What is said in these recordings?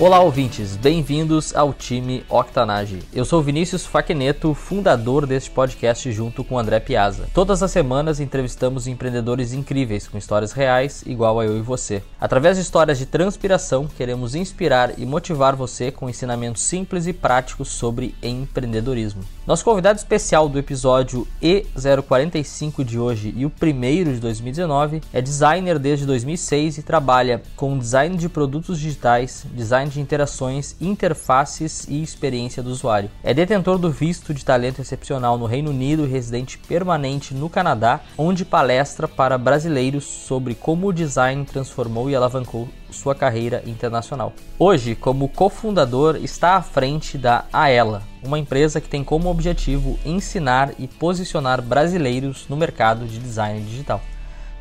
Olá, ouvintes, bem-vindos ao time Octanage. Eu sou Vinícius Faqueneto, fundador deste podcast junto com André Piazza. Todas as semanas entrevistamos empreendedores incríveis com histórias reais, igual a eu e você. Através de histórias de transpiração, queremos inspirar e motivar você com ensinamentos simples e práticos sobre empreendedorismo. Nosso convidado especial do episódio E045 de hoje e o primeiro de 2019 é designer desde 2006 e trabalha com design de produtos digitais, design de interações, interfaces e experiência do usuário. É detentor do visto de talento excepcional no Reino Unido e residente permanente no Canadá, onde palestra para brasileiros sobre como o design transformou e alavancou sua carreira internacional. Hoje, como cofundador, está à frente da Aela, uma empresa que tem como objetivo ensinar e posicionar brasileiros no mercado de design digital.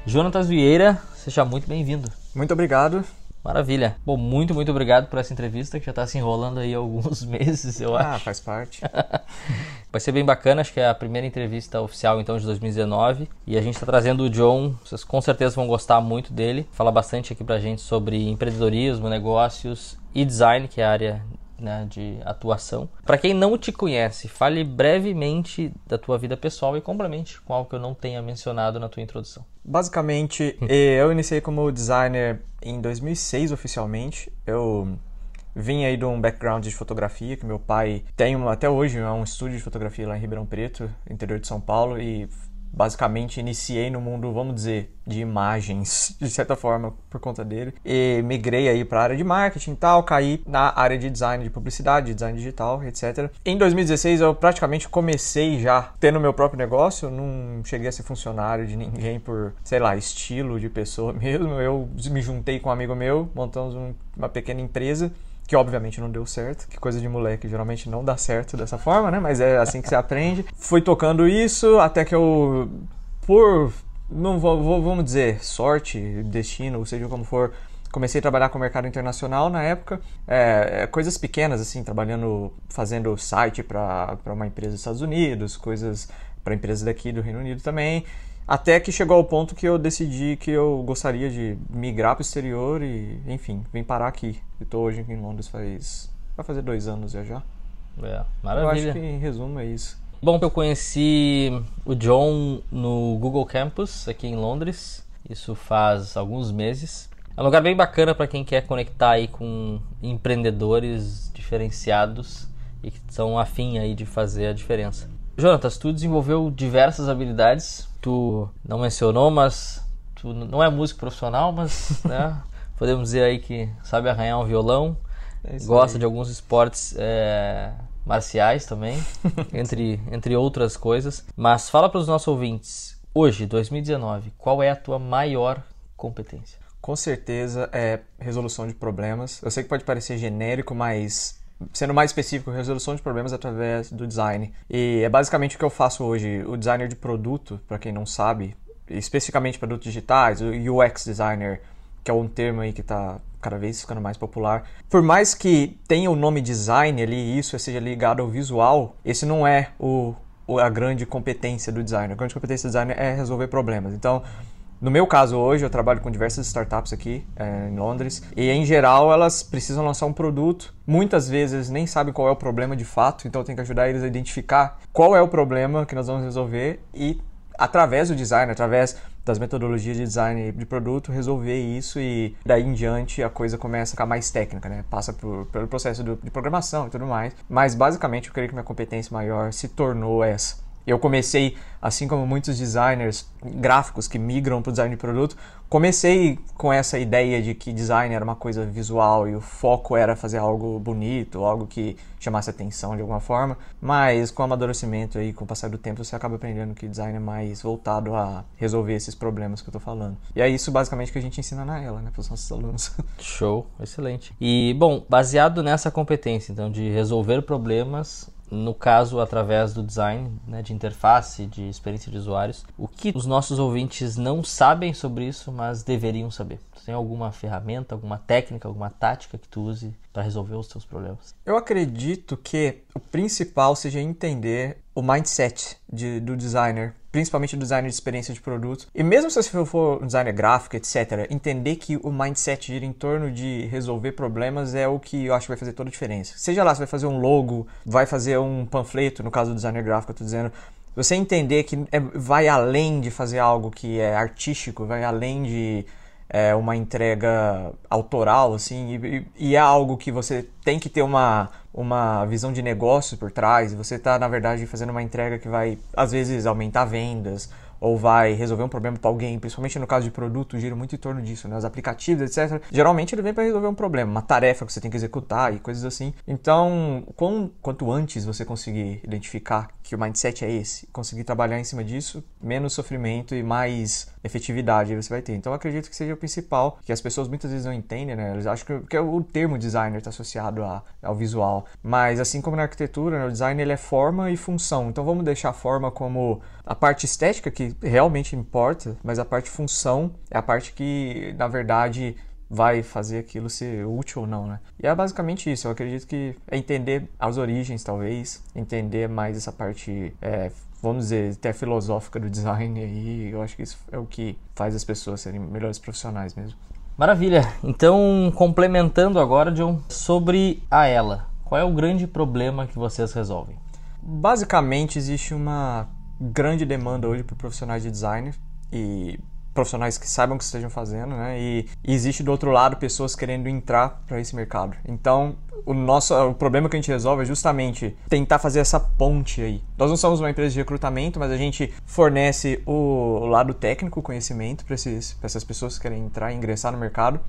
Jonatas Vieira, seja muito bem-vindo. Muito obrigado. Maravilha. Bom, muito, muito obrigado por essa entrevista que já está se enrolando aí alguns meses, eu ah, acho. Ah, faz parte. Vai ser bem bacana, acho que é a primeira entrevista oficial então de 2019 e a gente está trazendo o John, vocês com certeza vão gostar muito dele. Fala bastante aqui pra gente sobre empreendedorismo, negócios e design, que é a área né, de atuação. Para quem não te conhece, fale brevemente da tua vida pessoal e complemente com algo que eu não tenha mencionado na tua introdução. Basicamente, eh, eu iniciei como designer em 2006 oficialmente. Eu vim aí de um background de fotografia, que meu pai tem até hoje é um estúdio de fotografia lá em Ribeirão Preto, interior de São Paulo, e basicamente iniciei no mundo, vamos dizer, de imagens, de certa forma, por conta dele. E migrei aí para a área de marketing e tal, caí na área de design de publicidade, design digital, etc. Em 2016 eu praticamente comecei já tendo meu próprio negócio, não cheguei a ser funcionário de ninguém por, sei lá, estilo de pessoa mesmo. Eu me juntei com um amigo meu, montamos um, uma pequena empresa que obviamente não deu certo, que coisa de moleque geralmente não dá certo dessa forma, né? Mas é assim que se aprende. Fui tocando isso até que eu, por, não vou, vamos dizer, sorte, destino, seja como for, comecei a trabalhar com o mercado internacional na época, é, é coisas pequenas assim, trabalhando, fazendo site para uma empresa dos Estados Unidos, coisas para empresas daqui do Reino Unido também. Até que chegou ao ponto que eu decidi que eu gostaria de migrar para o exterior e, enfim, vim parar aqui. Estou hoje em Londres faz. vai fazer dois anos já já. É, maravilha. Eu acho que em resumo é isso. Bom, eu conheci o John no Google Campus aqui em Londres. Isso faz alguns meses. É um lugar bem bacana para quem quer conectar aí com empreendedores diferenciados e que são afim aí de fazer a diferença. Jonatas, tu desenvolveu diversas habilidades tu não mencionou, mas tu não é músico profissional, mas né, podemos dizer aí que sabe arranhar um violão, é gosta aí. de alguns esportes é, marciais também, entre, entre outras coisas. Mas fala para os nossos ouvintes, hoje, 2019, qual é a tua maior competência? Com certeza é resolução de problemas. Eu sei que pode parecer genérico, mas sendo mais específico, resolução de problemas através do design. E é basicamente o que eu faço hoje. O designer de produto, para quem não sabe, especificamente produtos digitais, o UX designer, que é um termo aí que está cada vez ficando mais popular. Por mais que tenha o nome design ali, isso seja ligado ao visual, esse não é o, a grande competência do designer. A grande competência do designer é resolver problemas. Então, no meu caso hoje, eu trabalho com diversas startups aqui é, em Londres e em geral elas precisam lançar um produto. Muitas vezes nem sabem qual é o problema de fato, então tenho que ajudar eles a identificar qual é o problema que nós vamos resolver e através do design, através das metodologias de design de produto, resolver isso e daí em diante a coisa começa a ficar mais técnica, né? Passa por, pelo processo do, de programação e tudo mais. Mas basicamente eu creio que minha competência maior se tornou essa eu comecei, assim como muitos designers gráficos que migram para o design de produto, comecei com essa ideia de que design era uma coisa visual e o foco era fazer algo bonito, algo que chamasse atenção de alguma forma, mas com o amadurecimento e com o passar do tempo você acaba aprendendo que design é mais voltado a resolver esses problemas que eu estou falando. E é isso basicamente que a gente ensina na ela, né, para os nossos alunos. Show, excelente. E bom, baseado nessa competência então de resolver problemas no caso através do design, né, de interface, de experiência de usuários. O que os nossos ouvintes não sabem sobre isso, mas deveriam saber? Tem alguma ferramenta, alguma técnica, alguma tática que tu use para resolver os teus problemas? Eu acredito que o principal seja entender o mindset de, do designer, principalmente do designer de experiência de produto. E mesmo se você for um designer gráfico, etc., entender que o mindset gira em torno de resolver problemas é o que eu acho que vai fazer toda a diferença. Seja lá, você vai fazer um logo, vai fazer um panfleto, no caso do designer gráfico, eu tô dizendo, você entender que é, vai além de fazer algo que é artístico, vai além de é, uma entrega autoral, assim, e, e, é algo que você tem que ter uma, uma visão de negócio por trás. Você está, na verdade, fazendo uma entrega que vai, às vezes, aumentar vendas ou vai resolver um problema para alguém, principalmente no caso de produto, gira muito em torno disso, né? Os aplicativos, etc. Geralmente ele vem para resolver um problema, uma tarefa que você tem que executar e coisas assim. Então, com, quanto antes você conseguir identificar que o mindset é esse, conseguir trabalhar em cima disso, menos sofrimento e mais efetividade você vai ter. Então, acredito que seja o principal, que as pessoas muitas vezes não entendem, né? Eles acham que, que é o termo designer está associado a, ao visual. Mas, assim como na arquitetura, né, o design ele é forma e função. Então, vamos deixar a forma como a parte estética, que realmente importa, mas a parte função é a parte que, na verdade, vai fazer aquilo ser útil ou não, né? E é basicamente isso. Eu acredito que é entender as origens, talvez, entender mais essa parte, é, vamos dizer, até filosófica do design. E eu acho que isso é o que faz as pessoas serem melhores profissionais mesmo. Maravilha. Então, complementando agora, John, sobre a ela. Qual é o grande problema que vocês resolvem? Basicamente, existe uma grande demanda hoje por profissionais de design e profissionais que saibam o que estejam fazendo, né? E, existe do outro lado pessoas querendo entrar para esse mercado. Então, o nosso o problema que a gente resolve é justamente tentar fazer essa ponte aí. Nós não somos uma empresa de recrutamento, mas a gente fornece o, o lado técnico, o conhecimento para essas pessoas que querem entrar e ingressar no mercado.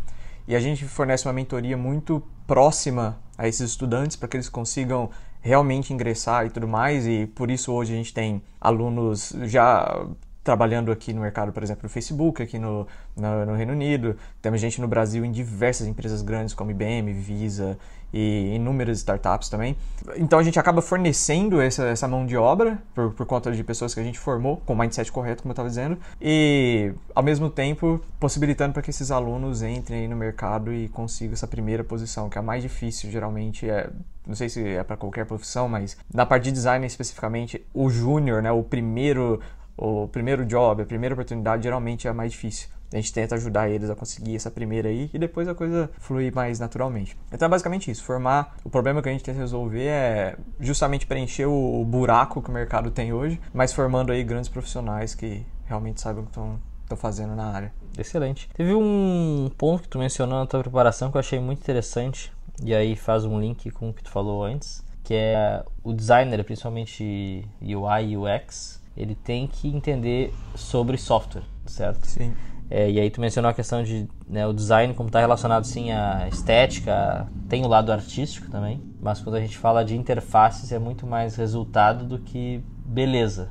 E a gente fornece uma mentoria muito próxima a esses estudantes para que eles consigam realmente ingressar e tudo mais. E por isso hoje a gente tem alunos já trabalhando aqui no mercado, por exemplo, no Facebook, aqui no, no, no, Reino Unido. Temos gente no Brasil em diversas empresas grandes como IBM, Visa e inúmeras startups também. Então a gente acaba fornecendo essa, essa mão de obra por, por conta de pessoas que a gente formou com o mindset correto, como eu estava dizendo, e ao mesmo tempo possibilitando para que esses alunos entrem no mercado e consigam essa primeira posição, que é a mais difícil, geralmente é não sei se é para qualquer profissão, mas na parte de design especificamente, o júnior, né, o primeiro o primeiro job, a primeira oportunidade geralmente é a mais difícil. A gente tenta ajudar eles a conseguir essa primeira aí e depois a coisa flui mais naturalmente. Então é basicamente isso. Formar. O problema que a gente tenta resolver é justamente preencher o buraco que o mercado tem hoje, mas formando aí grandes profissionais que realmente sabem o que estão fazendo na área. Excelente. Teve um ponto que tu mencionou na tua preparação que eu achei muito interessante e aí faz um link com o que tu falou antes, que é o designer, principalmente UI e UX, ele tem que entender sobre software, certo? Sim. É, e aí tu mencionou a questão de né, o design como está relacionado sim à estética, tem o lado artístico também, mas quando a gente fala de interfaces é muito mais resultado do que beleza.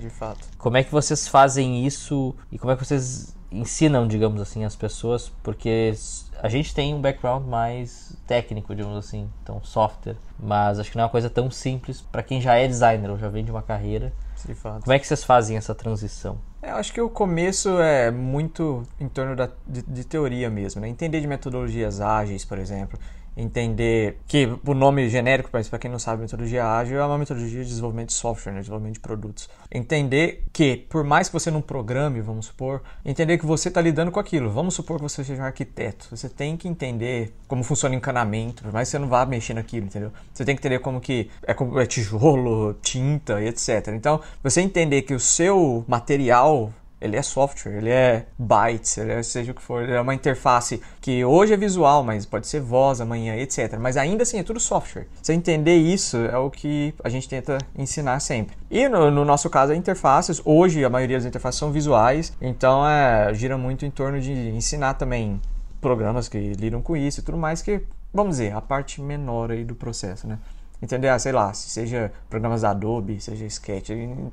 De fato. Como é que vocês fazem isso e como é que vocês ensinam, digamos assim, as pessoas? Porque a gente tem um background mais técnico, digamos assim, então software, mas acho que não é uma coisa tão simples para quem já é designer ou já vem de uma carreira de fato. Como é que vocês fazem essa transição? É, eu acho que o começo é muito em torno da, de, de teoria mesmo, né? Entender de metodologias ágeis, por exemplo entender que o nome genérico, para quem não sabe, metodologia ágil é uma metodologia de desenvolvimento de software, né, desenvolvimento de produtos. Entender que, por mais que você não programe, vamos supor, entender que você está lidando com aquilo. Vamos supor que você seja um arquiteto. Você tem que entender como funciona o encanamento, por mais que você não vá mexer naquilo, entendeu? Você tem que entender como que é, como é tijolo, tinta e etc. Então, você entender que o seu material ele é software, ele é bytes, ele é, seja o que for, ele é uma interface que hoje é visual, mas pode ser voz amanhã, etc. Mas ainda assim é tudo software. Você entender isso é o que a gente tenta ensinar sempre. E no, no nosso caso, as interfaces, hoje a maioria das interfaces são visuais, então é, gira muito em torno de ensinar também programas que lidam com isso e tudo mais, que, vamos dizer, a parte menor aí do processo, né? Entender, ah, sei lá, seja programas da Adobe, seja Sketch,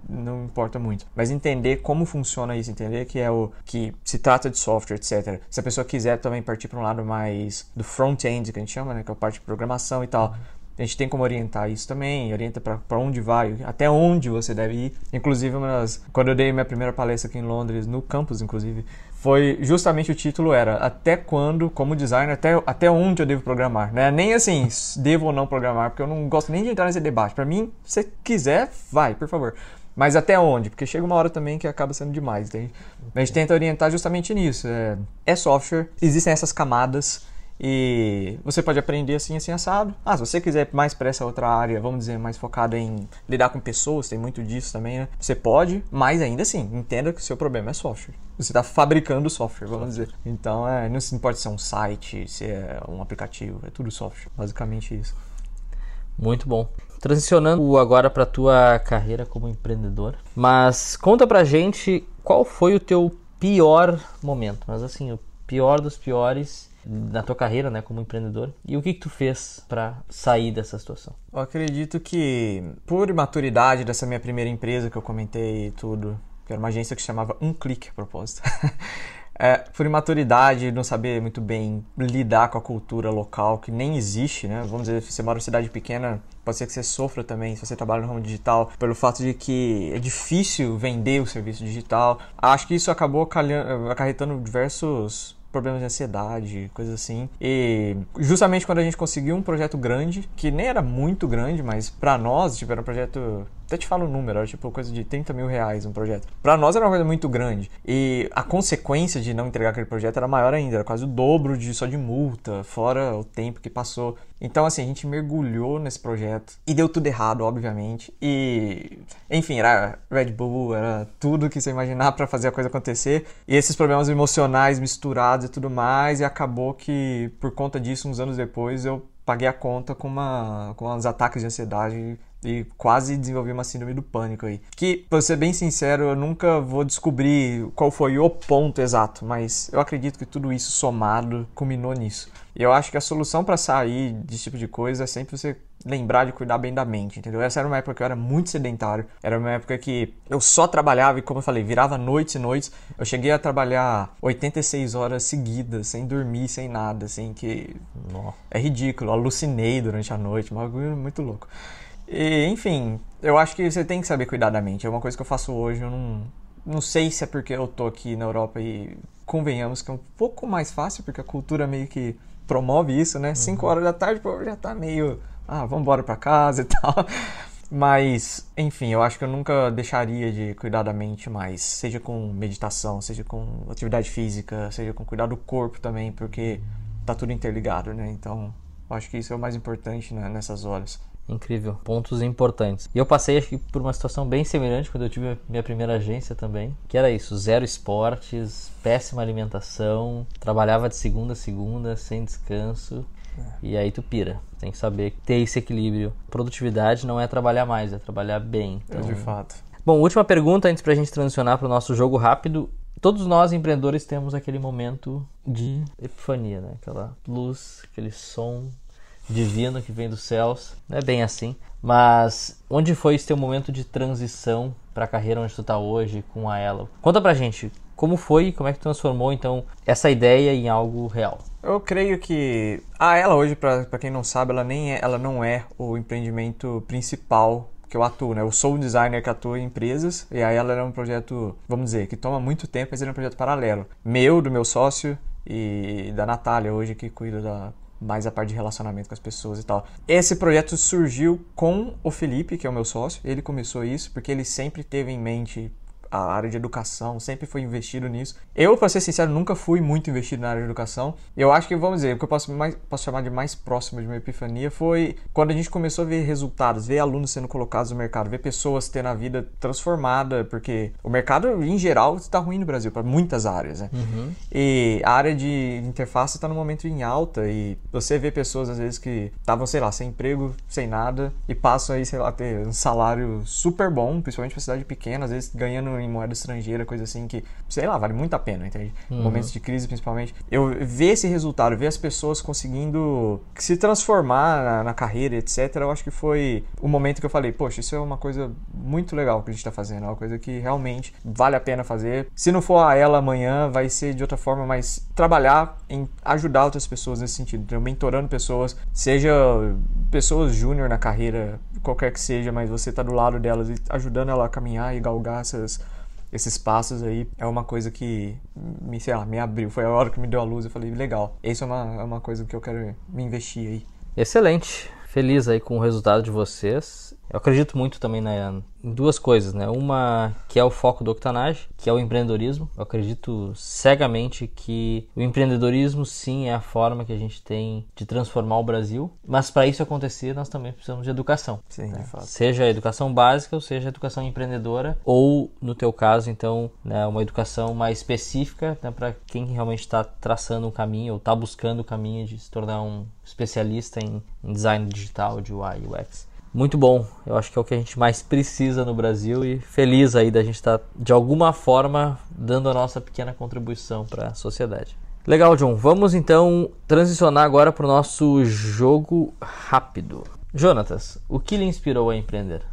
não importa muito. Mas entender como funciona isso, entender que é o que se trata de software, etc. Se a pessoa quiser também partir para um lado mais do front-end, que a gente chama, né, que é a parte de programação e tal, a gente tem como orientar isso também, orienta para onde vai, até onde você deve ir. Inclusive, das, quando eu dei minha primeira palestra aqui em Londres, no campus, inclusive, foi justamente o título era até quando, como designer, até, até onde eu devo programar, né? Nem assim, devo ou não programar, porque eu não gosto nem de entrar nesse debate. Para mim, se quiser, vai, por favor. Mas até onde? Porque chega uma hora também que acaba sendo demais. Entende? A gente tenta orientar justamente nisso. É, é software, existem essas camadas e você pode aprender assim, assim, assado. Ah, se você quiser mais para essa outra área, vamos dizer, mais focada em lidar com pessoas, tem muito disso também, né? Você pode, mas ainda assim, entenda que o seu problema é software. Você está fabricando software, vamos dizer. Então, é, não importa se é um site, se é um aplicativo, é tudo software. Basicamente isso. Muito bom. Transicionando agora para tua carreira como empreendedor, mas conta pra gente qual foi o teu pior momento, mas assim, o pior dos piores na tua carreira, né, como empreendedor? E o que, que tu fez para sair dessa situação? Eu acredito que por maturidade dessa minha primeira empresa que eu comentei tudo, que era uma agência que chamava Um Clique a propósito. é, por imaturidade, não saber muito bem lidar com a cultura local, que nem existe, né? Vamos dizer, se você mora em cidade pequena, pode ser que você sofra também, se você trabalha no ramo digital, pelo fato de que é difícil vender o serviço digital. Acho que isso acabou acarretando diversos problemas de ansiedade, coisas assim. E justamente quando a gente conseguiu um projeto grande, que nem era muito grande, mas para nós, tipo, era um projeto até te falo o número, era tipo coisa de 30 mil reais um projeto. Para nós era uma coisa muito grande. E a consequência de não entregar aquele projeto era maior ainda, era quase o dobro de só de multa, fora o tempo que passou. Então, assim, a gente mergulhou nesse projeto e deu tudo errado, obviamente. E, enfim, era Red Bull, era tudo que você imaginar para fazer a coisa acontecer. E esses problemas emocionais misturados e tudo mais. E acabou que, por conta disso, uns anos depois, eu paguei a conta com, uma, com uns ataques de ansiedade e quase desenvolvi uma síndrome do pânico aí. Que, pra ser bem sincero, eu nunca vou descobrir qual foi o ponto exato, mas eu acredito que tudo isso somado culminou nisso. E eu acho que a solução para sair desse tipo de coisa é sempre você lembrar de cuidar bem da mente, entendeu? Essa era uma época que eu era muito sedentário, era uma época que eu só trabalhava e, como eu falei, virava noites e noites. Eu cheguei a trabalhar 86 horas seguidas, sem dormir, sem nada, assim, que Nossa. é ridículo. Alucinei durante a noite, um bagulho muito louco. E, enfim, eu acho que você tem que saber cuidar da mente. É uma coisa que eu faço hoje, eu não, não sei se é porque eu tô aqui na Europa e convenhamos que é um pouco mais fácil, porque a cultura meio que promove isso, né? 5 uhum. horas da tarde, pô, já tá meio, ah, vamos embora pra casa e tal. Mas, enfim, eu acho que eu nunca deixaria de cuidar da mente mais, seja com meditação, seja com atividade física, seja com cuidar do corpo também, porque tá tudo interligado, né? Então, eu acho que isso é o mais importante né, nessas horas. Incrível, pontos importantes. E eu passei acho que por uma situação bem semelhante quando eu tive minha primeira agência também, que era isso, zero esportes, péssima alimentação, trabalhava de segunda a segunda sem descanso. É. E aí tu pira. Tem que saber ter esse equilíbrio. Produtividade não é trabalhar mais, é trabalhar bem. Então... É de fato. Bom, última pergunta antes pra gente transicionar para o nosso jogo rápido. Todos nós empreendedores temos aquele momento de epifania, né? Aquela luz, aquele som divino que vem dos céus. Não é bem assim. Mas onde foi esse teu momento de transição para a carreira onde tu está hoje com a ela? Conta pra gente como foi e como é que transformou então essa ideia em algo real. Eu creio que a ela hoje, para quem não sabe, ela nem é, ela não é o empreendimento principal que eu atuo, né? Eu sou um designer que atua em empresas e a ela é um projeto, vamos dizer, que toma muito tempo, mas é um projeto paralelo. Meu, do meu sócio e da Natália hoje que cuida da mais a parte de relacionamento com as pessoas e tal. Esse projeto surgiu com o Felipe, que é o meu sócio. Ele começou isso porque ele sempre teve em mente a área de educação, sempre foi investido nisso. Eu, para ser sincero, nunca fui muito investido na área de educação. Eu acho que, vamos dizer, o que eu posso, mais, posso chamar de mais próximo de uma epifania foi quando a gente começou a ver resultados, ver alunos sendo colocados no mercado, ver pessoas tendo a vida transformada, porque o mercado, em geral, está ruim no Brasil, para muitas áreas, né? Uhum. E a área de interface está no momento em alta e você vê pessoas, às vezes, que estavam, sei lá, sem emprego, sem nada, e passam aí, sei lá, ter um salário super bom, principalmente para cidade pequena, às vezes ganhando em moeda estrangeira, coisa assim que, sei lá, vale muito a pena, entende? Uhum. Momentos de crise, principalmente. Eu ver esse resultado, ver as pessoas conseguindo se transformar na, na carreira, etc., eu acho que foi o momento que eu falei, poxa, isso é uma coisa muito legal que a gente está fazendo, é uma coisa que realmente vale a pena fazer. Se não for a ela amanhã, vai ser de outra forma, mas trabalhar em ajudar outras pessoas nesse sentido, então, mentorando pessoas, seja pessoas júnior na carreira, qualquer que seja, mas você tá do lado delas e ajudando ela a caminhar e galgar essas, esses passos aí, é uma coisa que me, sei lá, me abriu. Foi a hora que me deu a luz, eu falei, legal, isso é uma, é uma coisa que eu quero me investir aí. Excelente. Feliz aí com o resultado de vocês. Eu acredito muito também na, em duas coisas, né? Uma que é o foco do Octanage, que é o empreendedorismo. Eu acredito cegamente que o empreendedorismo sim é a forma que a gente tem de transformar o Brasil, mas para isso acontecer nós também precisamos de educação. Sim, né? de fato. Seja a educação básica ou seja a educação empreendedora ou no teu caso então né, uma educação mais específica né, para quem realmente está traçando um caminho ou está buscando o caminho de se tornar um especialista em, em design digital de UI e UX muito bom. Eu acho que é o que a gente mais precisa no Brasil e feliz aí da gente estar tá, de alguma forma dando a nossa pequena contribuição para a sociedade. Legal, John. Vamos então transicionar agora para o nosso jogo rápido. Jonatas, o que lhe inspirou a empreender?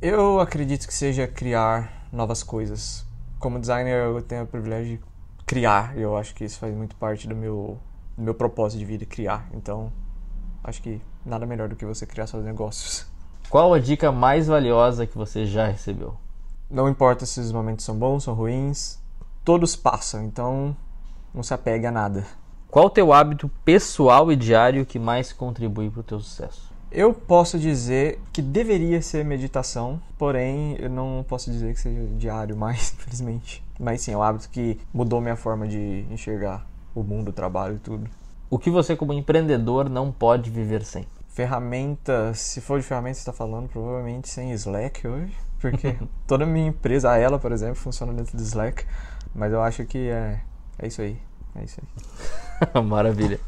Eu acredito que seja criar novas coisas. Como designer, eu tenho o privilégio de criar. Eu acho que isso faz muito parte do meu, do meu propósito de vida, criar. Então, acho que nada melhor do que você criar seus negócios. Qual a dica mais valiosa que você já recebeu? Não importa se os momentos são bons, são ruins, todos passam, então não se apegue a nada. Qual o teu hábito pessoal e diário que mais contribui para o teu sucesso? Eu posso dizer que deveria ser meditação, porém eu não posso dizer que seja diário mais, infelizmente. Mas sim, é um hábito que mudou minha forma de enxergar o mundo, o trabalho e tudo. O que você como empreendedor não pode viver sem? Ferramenta, se for de ferramenta você está falando, provavelmente sem Slack hoje, porque toda a minha empresa, a ela, por exemplo, funciona dentro do Slack, mas eu acho que é, é isso aí. É isso aí. Maravilha.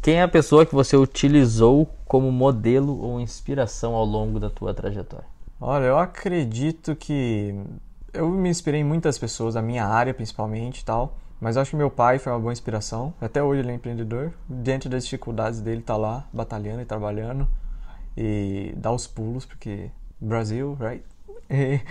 Quem é a pessoa que você utilizou como modelo ou inspiração ao longo da tua trajetória? Olha, eu acredito que eu me inspirei em muitas pessoas, a minha área principalmente e tal. Mas acho que meu pai foi uma boa inspiração. Até hoje ele é empreendedor. Dentro das dificuldades dele, tá lá batalhando e trabalhando. E dá os pulos, porque Brasil, right?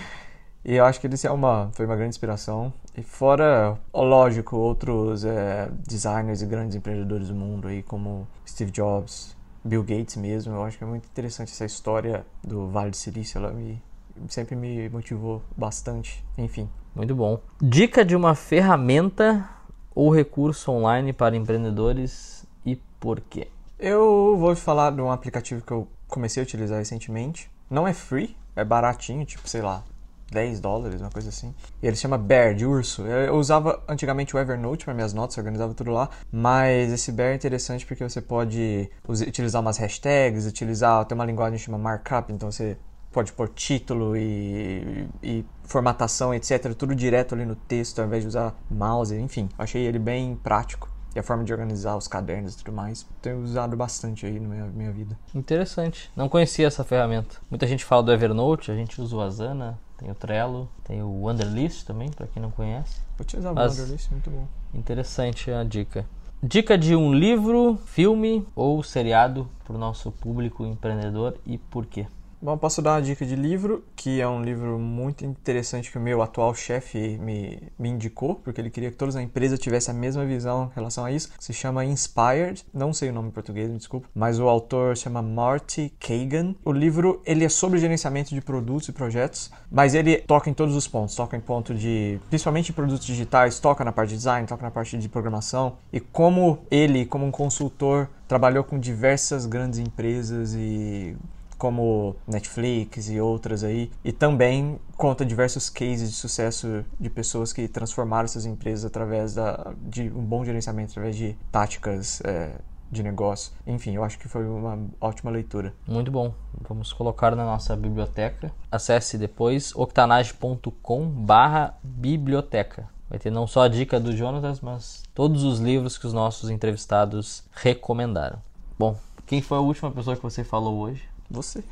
E, e eu acho que ele é uma, foi uma grande inspiração. E fora, lógico, outros é, designers e grandes empreendedores do mundo aí, como Steve Jobs, Bill Gates mesmo. Eu acho que é muito interessante essa história do Vale do Silício. Ela me, sempre me motivou bastante. Enfim, muito bom. Dica de uma ferramenta ou recurso online para empreendedores e por quê? Eu vou falar de um aplicativo que eu comecei a utilizar recentemente. Não é free, é baratinho, tipo, sei lá, 10 dólares, uma coisa assim. E ele se chama Bear, de urso. Eu usava antigamente o Evernote para minhas notas, organizava tudo lá. Mas esse Bear é interessante porque você pode utilizar umas hashtags, utilizar, tem uma linguagem que chama markup, então você pode pôr título e, e, formatação, etc. Tudo direto ali no texto, ao invés de usar mouse, enfim. Achei ele bem prático. E a forma de organizar os cadernos e tudo mais, tenho usado bastante aí na minha, minha vida. Interessante. Não conhecia essa ferramenta. Muita gente fala do Evernote, a gente usa o Asana, tem o Trello, tem o Wunderlist também, para quem não conhece. Vou utilizar o Wunderlist, muito bom. Interessante a dica. Dica de um livro, filme ou seriado para o nosso público empreendedor e por quê? Bom, posso dar uma dica de livro, que é um livro muito interessante que o meu atual chefe me, me indicou, porque ele queria que todas as empresas tivessem a mesma visão em relação a isso. Se chama Inspired, não sei o nome em português, me desculpa, mas o autor se chama Marty Kagan. O livro, ele é sobre gerenciamento de produtos e projetos, mas ele toca em todos os pontos, toca em ponto de, principalmente em produtos digitais, toca na parte de design, toca na parte de programação, e como ele, como um consultor, trabalhou com diversas grandes empresas e como Netflix e outras aí, e também conta diversos cases de sucesso de pessoas que transformaram essas empresas através da, de um bom gerenciamento, através de táticas é, de negócio. Enfim, eu acho que foi uma ótima leitura. Muito bom. Vamos colocar na nossa biblioteca. Acesse depois octanage.com barra biblioteca. Vai ter não só a dica do Jonatas, mas todos os livros que os nossos entrevistados recomendaram. Bom, quem foi a última pessoa que você falou hoje? Você.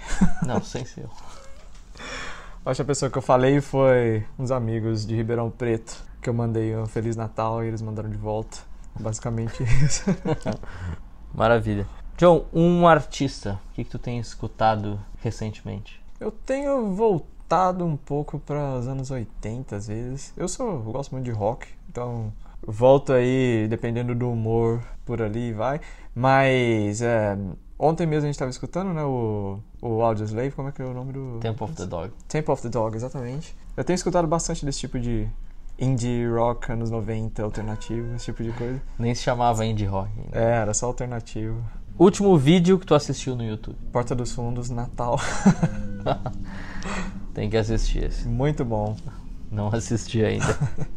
Não, sem ser eu. Acho que a pessoa que eu falei foi uns amigos de Ribeirão Preto, que eu mandei um Feliz Natal e eles mandaram de volta. Basicamente isso. Maravilha. John, um artista, o que, que tu tem escutado recentemente? Eu tenho voltado um pouco para os anos 80 às vezes. Eu sou, eu gosto muito de rock, então volto aí dependendo do humor por ali vai. Mas é, ontem mesmo a gente estava escutando, né, o, o Audio Slave, como é que é o nome do... Temple of the Dog. Temple of the Dog, exatamente. Eu tenho escutado bastante desse tipo de indie rock anos 90, alternativo, esse tipo de coisa. Nem se chamava indie rock. Ainda. É, era só alternativo. Último vídeo que tu assistiu no YouTube? Porta dos Fundos, Natal. Tem que assistir esse. Muito bom. Não assisti ainda.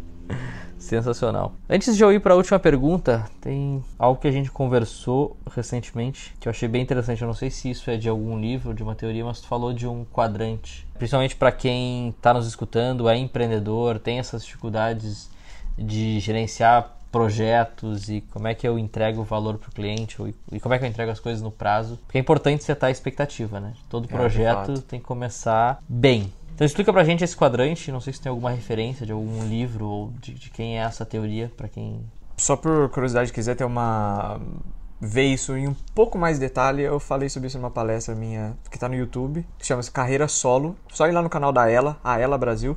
Sensacional. Antes de eu ir para a última pergunta, tem algo que a gente conversou recentemente que eu achei bem interessante. Eu não sei se isso é de algum livro, de uma teoria, mas tu falou de um quadrante. Principalmente para quem está nos escutando, é empreendedor, tem essas dificuldades de gerenciar projetos e como é que eu entrego o valor para o cliente e como é que eu entrego as coisas no prazo. Porque é importante setar a expectativa, né? Todo projeto é, tem que começar bem. Então explica pra gente esse quadrante, não sei se tem alguma referência de algum livro ou de, de quem é essa teoria, para quem... Só por curiosidade, quiser ter uma... ver isso em um pouco mais detalhe, eu falei sobre isso numa palestra minha que tá no YouTube, que chama-se Carreira Solo, só ir lá no canal da Ela, a Ela Brasil,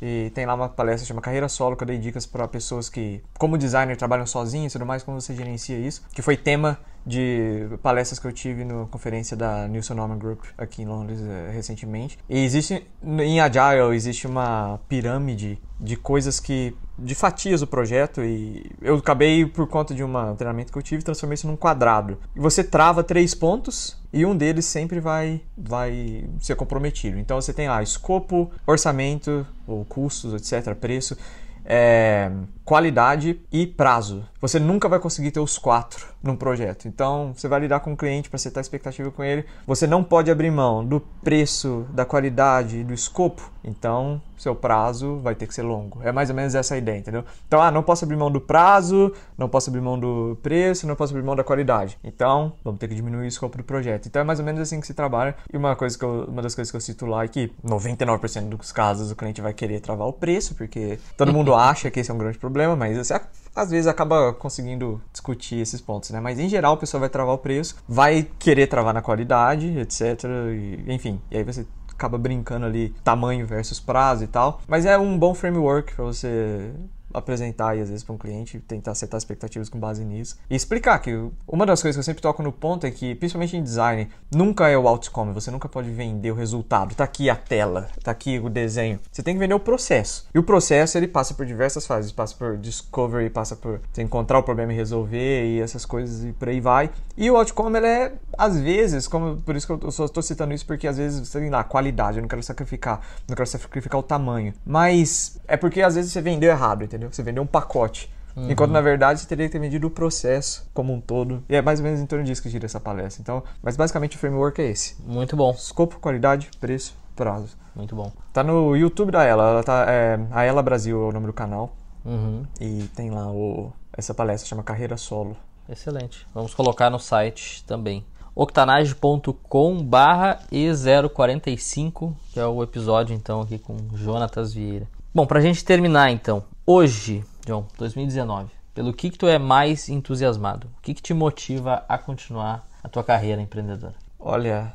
e tem lá uma palestra chama Carreira Solo, que eu dei dicas para pessoas que, como designer, trabalham sozinhos e tudo mais, como você gerencia isso, que foi tema de palestras que eu tive na conferência da Nilson Norman Group aqui em Londres é, recentemente. E existe, em Agile, existe uma pirâmide de coisas que, de fatias do projeto e eu acabei, por conta de um treinamento que eu tive, transformei isso num quadrado. E você trava três pontos e um deles sempre vai, vai ser comprometido. Então você tem lá escopo, orçamento, ou custos, etc., preço é, qualidade e prazo. Você nunca vai conseguir ter os quatro num projeto. Então, você vai lidar com o cliente para setar a expectativa com ele. Você não pode abrir mão do preço, da qualidade do escopo. Então, seu prazo vai ter que ser longo. É mais ou menos essa a ideia, entendeu? Então, ah, não posso abrir mão do prazo, não posso abrir mão do preço, não posso abrir mão da qualidade. Então, vamos ter que diminuir o escopo do projeto. Então, é mais ou menos assim que se trabalha. E uma coisa que eu, uma das coisas que eu cito lá é que 99% dos casos o cliente vai querer travar o preço, porque todo mundo acha que esse é um grande problema, mas você às vezes acaba conseguindo discutir esses pontos, né? Mas em geral a pessoa vai travar o preço, vai querer travar na qualidade, etc. E, enfim, e aí você acaba brincando ali tamanho versus prazo e tal. Mas é um bom framework para você apresentar aí, às vezes para um cliente, tentar acertar expectativas com base nisso. E explicar que uma das coisas que eu sempre toco no ponto é que, principalmente em design, nunca é o outcome, você nunca pode vender o resultado. Tá aqui a tela, tá aqui o desenho. Você tem que vender o processo. E o processo ele passa por diversas fases, passa por discovery, passa por encontrar o problema e resolver e essas coisas e por aí vai. E o outcome ele é às vezes, como por isso que eu só estou citando isso porque às vezes tem lá qualidade, eu não quero sacrificar, não quero sacrificar o tamanho, mas é porque às vezes você vendeu errado, entendeu? Entendeu? Você vendeu um pacote. Uhum. Enquanto na verdade você teria que ter vendido o processo como um todo. E é mais ou menos em torno disso que gira essa palestra. Então, mas basicamente o framework é esse. Muito bom. Escopo, qualidade, preço, prazo. Muito bom. Tá no YouTube da Ela. Ela tá, é, a Ela Brasil é o nome do canal. Uhum. E tem lá o, essa palestra chama Carreira Solo. Excelente. Vamos colocar no site também octanage.com barra E045, que é o episódio então aqui com Jonatas Vieira. Bom, pra gente terminar então, hoje, John, 2019, pelo que, que tu é mais entusiasmado? O que, que te motiva a continuar a tua carreira empreendedora? Olha,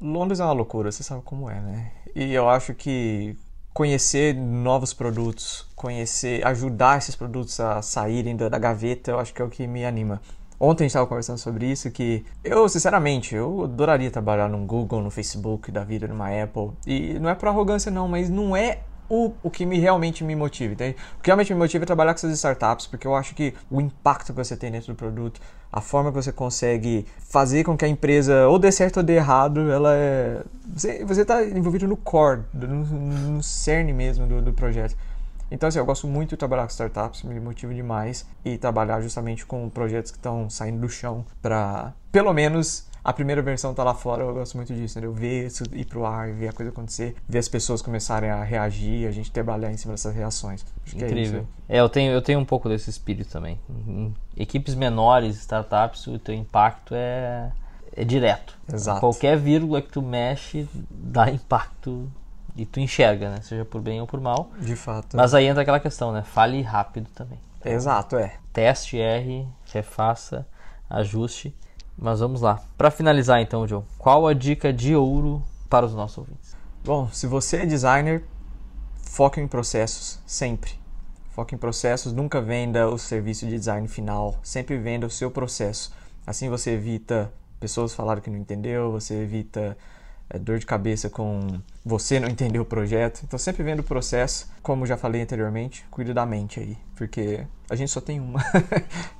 Londres é uma loucura, você sabe como é, né? E eu acho que conhecer novos produtos, conhecer, ajudar esses produtos a saírem da, da gaveta, eu acho que é o que me anima. Ontem a gente estava conversando sobre isso, que eu, sinceramente, eu adoraria trabalhar no Google, no Facebook, da vida, numa Apple. E não é por arrogância não, mas não é o, o que me realmente me motiva, entende? O que realmente me motiva é trabalhar com essas startups, porque eu acho que o impacto que você tem dentro do produto, a forma que você consegue fazer com que a empresa ou dê certo ou dê errado, ela é. Você está envolvido no core, no, no cerne mesmo do, do projeto. Então, assim, eu gosto muito de trabalhar com startups, me motiva demais e trabalhar justamente com projetos que estão saindo do chão para, pelo menos, a primeira versão tá lá fora, eu gosto muito disso, entendeu? Ver isso ir pro ar, ver a coisa acontecer, ver as pessoas começarem a reagir, a gente trabalhar em cima dessas reações. Acho Incrível. É, é, eu, tenho, eu tenho um pouco desse espírito também. Em equipes menores, startups, o teu impacto é, é direto. Exato. Qualquer vírgula que tu mexe dá impacto e tu enxerga, né? Seja por bem ou por mal. De fato. Mas aí entra aquela questão, né? Fale rápido também. Exato, é. Teste, erre, refaça, ajuste. Mas vamos lá. Para finalizar então, Joe, qual a dica de ouro para os nossos ouvintes? Bom, se você é designer, foque em processos, sempre. Foque em processos, nunca venda o serviço de design final, sempre venda o seu processo. Assim você evita pessoas falarem que não entendeu, você evita é, dor de cabeça com você não entender o projeto. Então sempre vendo o processo, como já falei anteriormente, cuide da mente aí, porque a gente só tem uma.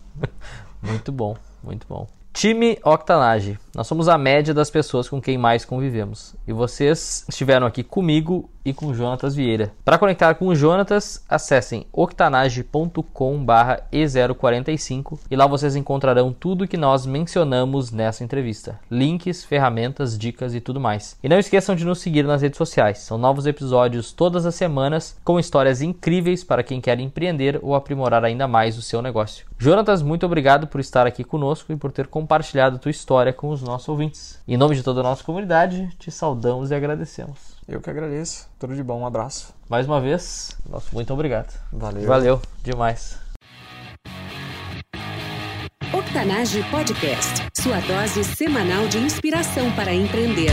muito bom, muito bom. Time Octanage. Nós somos a média das pessoas com quem mais convivemos. E vocês estiveram aqui comigo e com Jonatas Vieira. Para conectar com o Jonatas, acessem octanage.com/e045 e lá vocês encontrarão tudo que nós mencionamos nessa entrevista: links, ferramentas, dicas e tudo mais. E não esqueçam de nos seguir nas redes sociais. São novos episódios todas as semanas com histórias incríveis para quem quer empreender ou aprimorar ainda mais o seu negócio. Jonatas, muito obrigado por estar aqui conosco e por ter compartilhado tua história com os nossos ouvintes. Em nome de toda a nossa comunidade, te saudamos e agradecemos. Eu que agradeço. Tudo de bom. Um abraço. Mais uma vez, nosso muito obrigado. Valeu. Valeu demais. Octanage Podcast, sua dose semanal de inspiração para empreender.